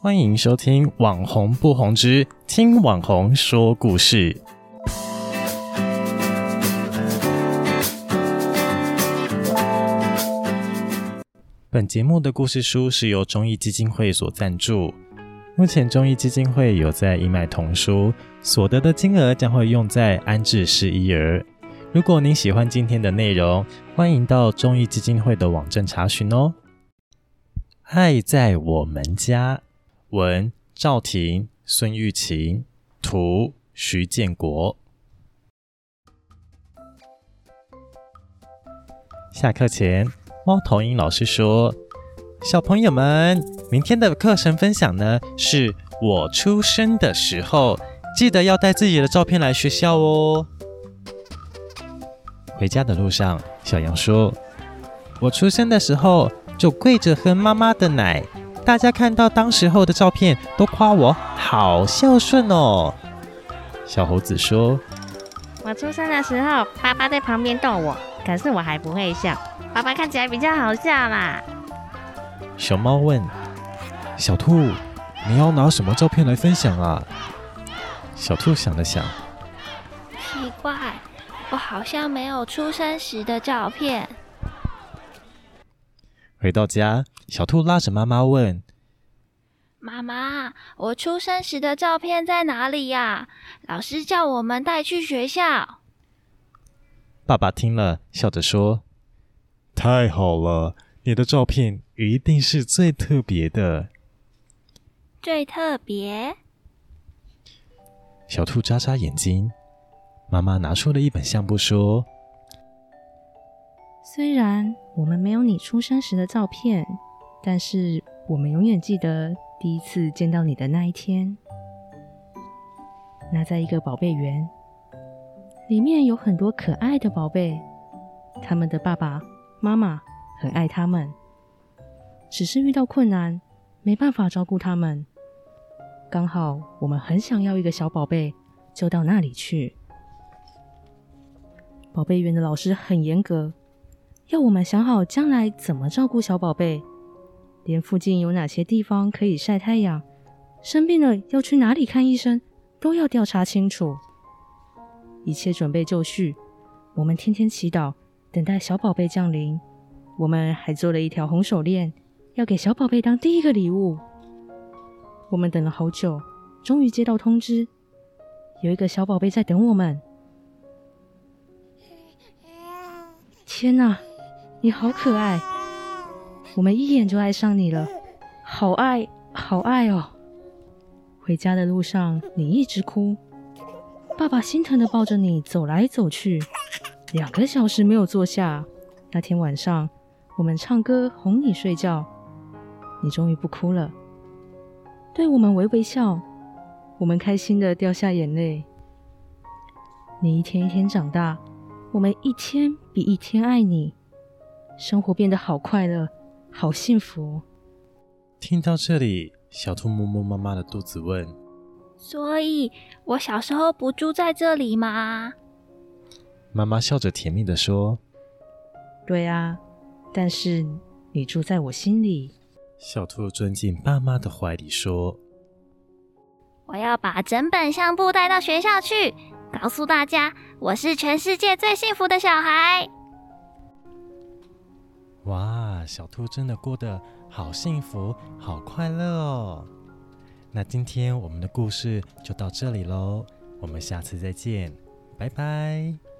欢迎收听《网红不红之听网红说故事》。本节目的故事书是由中义基金会所赞助。目前中义基金会有在义卖童书，所得的金额将会用在安置失依儿。如果您喜欢今天的内容，欢迎到中义基金会的网站查询哦。爱在我们家。文赵婷、孙玉琴，图徐建国。下课前，猫头鹰老师说：“小朋友们，明天的课程分享呢，是我出生的时候，记得要带自己的照片来学校哦。”回家的路上，小羊说：“我出生的时候就跪着喝妈妈的奶。”大家看到当时候的照片，都夸我好孝顺哦。小猴子说：“我出生的时候，爸爸在旁边逗我，可是我还不会笑。爸爸看起来比较好笑啦。”熊猫问：“小兔，你要拿什么照片来分享啊？”小兔想了想：“奇怪，我好像没有出生时的照片。”回到家，小兔拉着妈妈问：“妈妈，我出生时的照片在哪里呀？老师叫我们带去学校。”爸爸听了，笑着说：“太好了，你的照片一定是最特别的。”最特别？小兔眨眨眼睛，妈妈拿出了一本相簿，说：“虽然……”我们没有你出生时的照片，但是我们永远记得第一次见到你的那一天。那在一个宝贝园，里面有很多可爱的宝贝，他们的爸爸妈妈很爱他们，只是遇到困难没办法照顾他们。刚好我们很想要一个小宝贝，就到那里去。宝贝园的老师很严格。要我们想好将来怎么照顾小宝贝，连附近有哪些地方可以晒太阳，生病了要去哪里看医生，都要调查清楚。一切准备就绪，我们天天祈祷，等待小宝贝降临。我们还做了一条红手链，要给小宝贝当第一个礼物。我们等了好久，终于接到通知，有一个小宝贝在等我们。天哪！你好可爱，我们一眼就爱上你了，好爱好爱哦！回家的路上你一直哭，爸爸心疼的抱着你走来走去，两个小时没有坐下。那天晚上我们唱歌哄你睡觉，你终于不哭了，对我们微微笑，我们开心的掉下眼泪。你一天一天长大，我们一天比一天爱你。生活变得好快乐，好幸福。听到这里，小兔摸摸妈妈的肚子，问：“所以，我小时候不住在这里吗？”妈妈笑着甜蜜的说：“对啊，但是你住在我心里。”小兔钻进爸妈的怀里说：“我要把整本相簿带到学校去，告诉大家，我是全世界最幸福的小孩。”小兔真的过得好幸福、好快乐哦！那今天我们的故事就到这里喽，我们下次再见，拜拜。